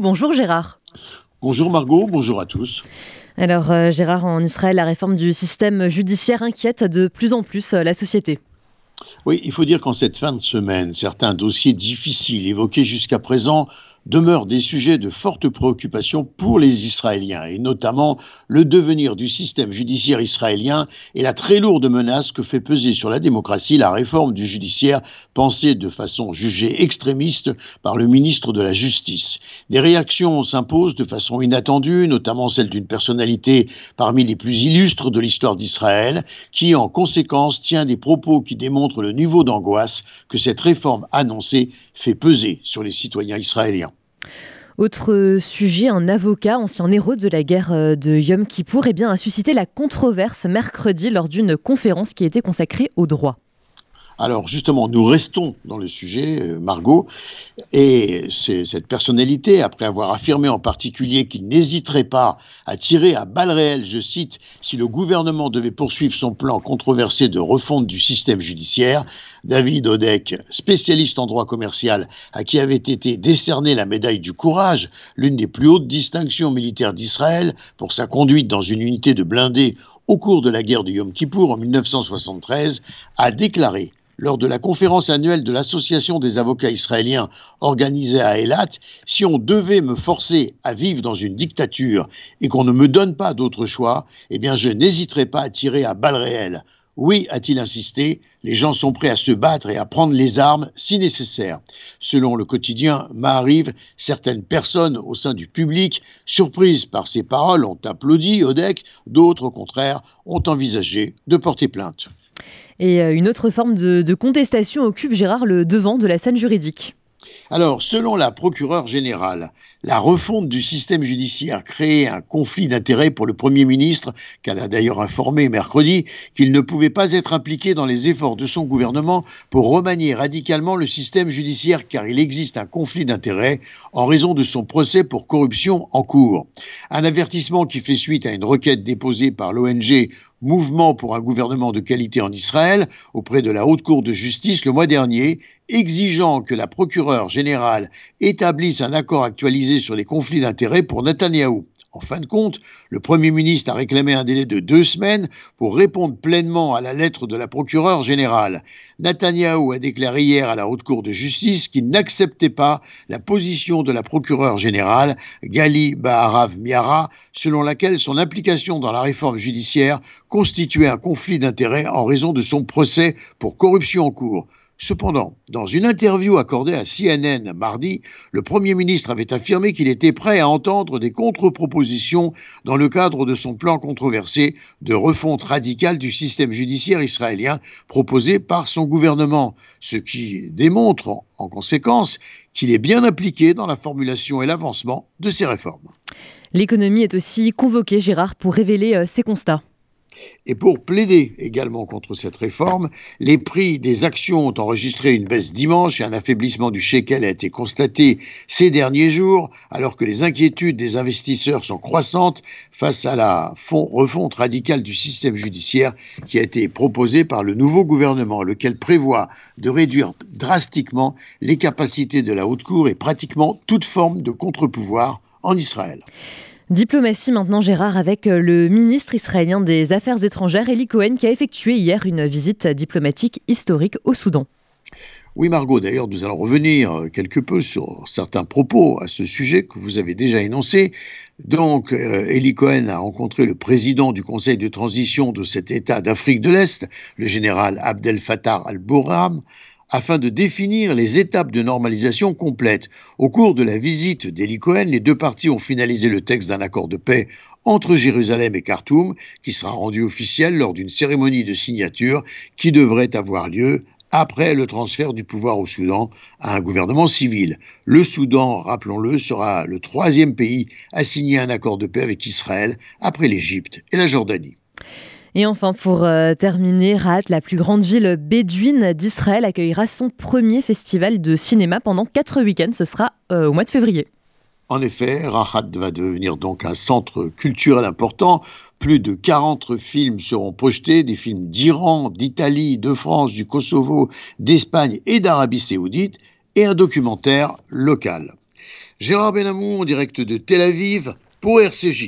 Bonjour Gérard. Bonjour Margot, bonjour à tous. Alors euh, Gérard, en Israël, la réforme du système judiciaire inquiète de plus en plus euh, la société. Oui, il faut dire qu'en cette fin de semaine, certains dossiers difficiles évoqués jusqu'à présent demeurent des sujets de forte préoccupation pour les Israéliens, et notamment le devenir du système judiciaire israélien et la très lourde menace que fait peser sur la démocratie la réforme du judiciaire pensée de façon jugée extrémiste par le ministre de la Justice. Des réactions s'imposent de façon inattendue, notamment celle d'une personnalité parmi les plus illustres de l'histoire d'Israël, qui en conséquence tient des propos qui démontrent le niveau d'angoisse que cette réforme annoncée fait peser sur les citoyens israéliens. Autre sujet, un avocat, ancien héros de la guerre euh, de Yom Kippour, eh bien, a suscité la controverse mercredi lors d'une conférence qui était consacrée au droit. Alors justement, nous restons dans le sujet, euh, Margot, et cette personnalité, après avoir affirmé en particulier qu'il n'hésiterait pas à tirer à balles réelles, je cite, si le gouvernement devait poursuivre son plan controversé de refonte du système judiciaire, David Odek, spécialiste en droit commercial, à qui avait été décernée la médaille du courage, l'une des plus hautes distinctions militaires d'Israël, pour sa conduite dans une unité de blindés au cours de la guerre de Yom Kippour en 1973, a déclaré lors de la conférence annuelle de l'Association des avocats israéliens organisée à Eilat, si on devait me forcer à vivre dans une dictature et qu'on ne me donne pas d'autre choix, eh bien je n'hésiterai pas à tirer à balles réelles. Oui, a-t-il insisté, les gens sont prêts à se battre et à prendre les armes si nécessaire. Selon le quotidien Maariv, certaines personnes au sein du public, surprises par ces paroles, ont applaudi Odek, d'autres au contraire ont envisagé de porter plainte. Et euh, une autre forme de, contestation occupe Gérard le devant de la scène juridique. Alors, selon la procureure générale, la refonte du système judiciaire crée un conflit d'intérêts pour le Premier ministre, qu'elle a d'ailleurs informé mercredi qu'il ne pouvait pas être impliqué dans les efforts de son gouvernement pour remanier radicalement le système judiciaire, car il existe un conflit d'intérêts en raison de son procès pour corruption en cours. Un avertissement qui fait suite à une requête déposée par l'ONG Mouvement pour un gouvernement de qualité en Israël auprès de la Haute Cour de justice le mois dernier, exigeant que la procureure générale établisse un accord actualisé sur les conflits d'intérêts pour Netanyahou. En fin de compte, le Premier ministre a réclamé un délai de deux semaines pour répondre pleinement à la lettre de la procureure générale. Netanyahou a déclaré hier à la Haute Cour de justice qu'il n'acceptait pas la position de la procureure générale, Gali Baharav Miara, selon laquelle son implication dans la réforme judiciaire constituait un conflit d'intérêts en raison de son procès pour corruption en cours. Cependant, dans une interview accordée à CNN mardi, le Premier ministre avait affirmé qu'il était prêt à entendre des contre-propositions dans le cadre de son plan controversé de refonte radicale du système judiciaire israélien proposé par son gouvernement, ce qui démontre en conséquence qu'il est bien impliqué dans la formulation et l'avancement de ces réformes. L'économie est aussi convoquée, Gérard, pour révéler euh, ses constats. Et pour plaider également contre cette réforme, les prix des actions ont enregistré une baisse dimanche et un affaiblissement du shekel a été constaté ces derniers jours, alors que les inquiétudes des investisseurs sont croissantes face à la refonte radicale du système judiciaire qui a été proposée par le nouveau gouvernement, lequel prévoit de réduire drastiquement les capacités de la haute cour et pratiquement toute forme de contre-pouvoir en Israël. Diplomatie maintenant, Gérard, avec euh, le ministre israélien des Affaires étrangères, Eli Cohen, qui a effectué hier une visite diplomatique historique au Soudan. Oui, Margot, d'ailleurs, nous allons revenir euh, quelque peu sur certains propos à ce sujet que vous avez déjà énoncés. Donc, euh, Eli Cohen a rencontré le président du Conseil de transition de cet État d'Afrique de l'Est, le général Abdel Fattah al-Bourham, afin de définir les étapes de normalisation complète. Au cours de la visite d'Eli Cohen, les deux parties ont finalisé le texte d'un accord de paix entre Jérusalem et Khartoum, qui sera rendu officiel lors d'une cérémonie de signature qui devrait avoir lieu après le transfert du pouvoir au Soudan à un gouvernement civil. Le Soudan, rappelons-le, sera le troisième pays à signer un accord de paix avec Israël après l'Égypte et la Jordanie. Et enfin, pour euh, terminer, Rahat, la plus grande ville bédouine d'Israël, accueillera son premier festival de cinéma pendant quatre week-ends. Ce sera euh, au mois de février. En effet, Rahat va devenir donc un centre culturel important. Plus de 40 films seront projetés, des films d'Iran, d'Italie, de France, du Kosovo, d'Espagne et d'Arabie saoudite, et un documentaire local. Gérard Benamou en direct de Tel Aviv pour RCJ.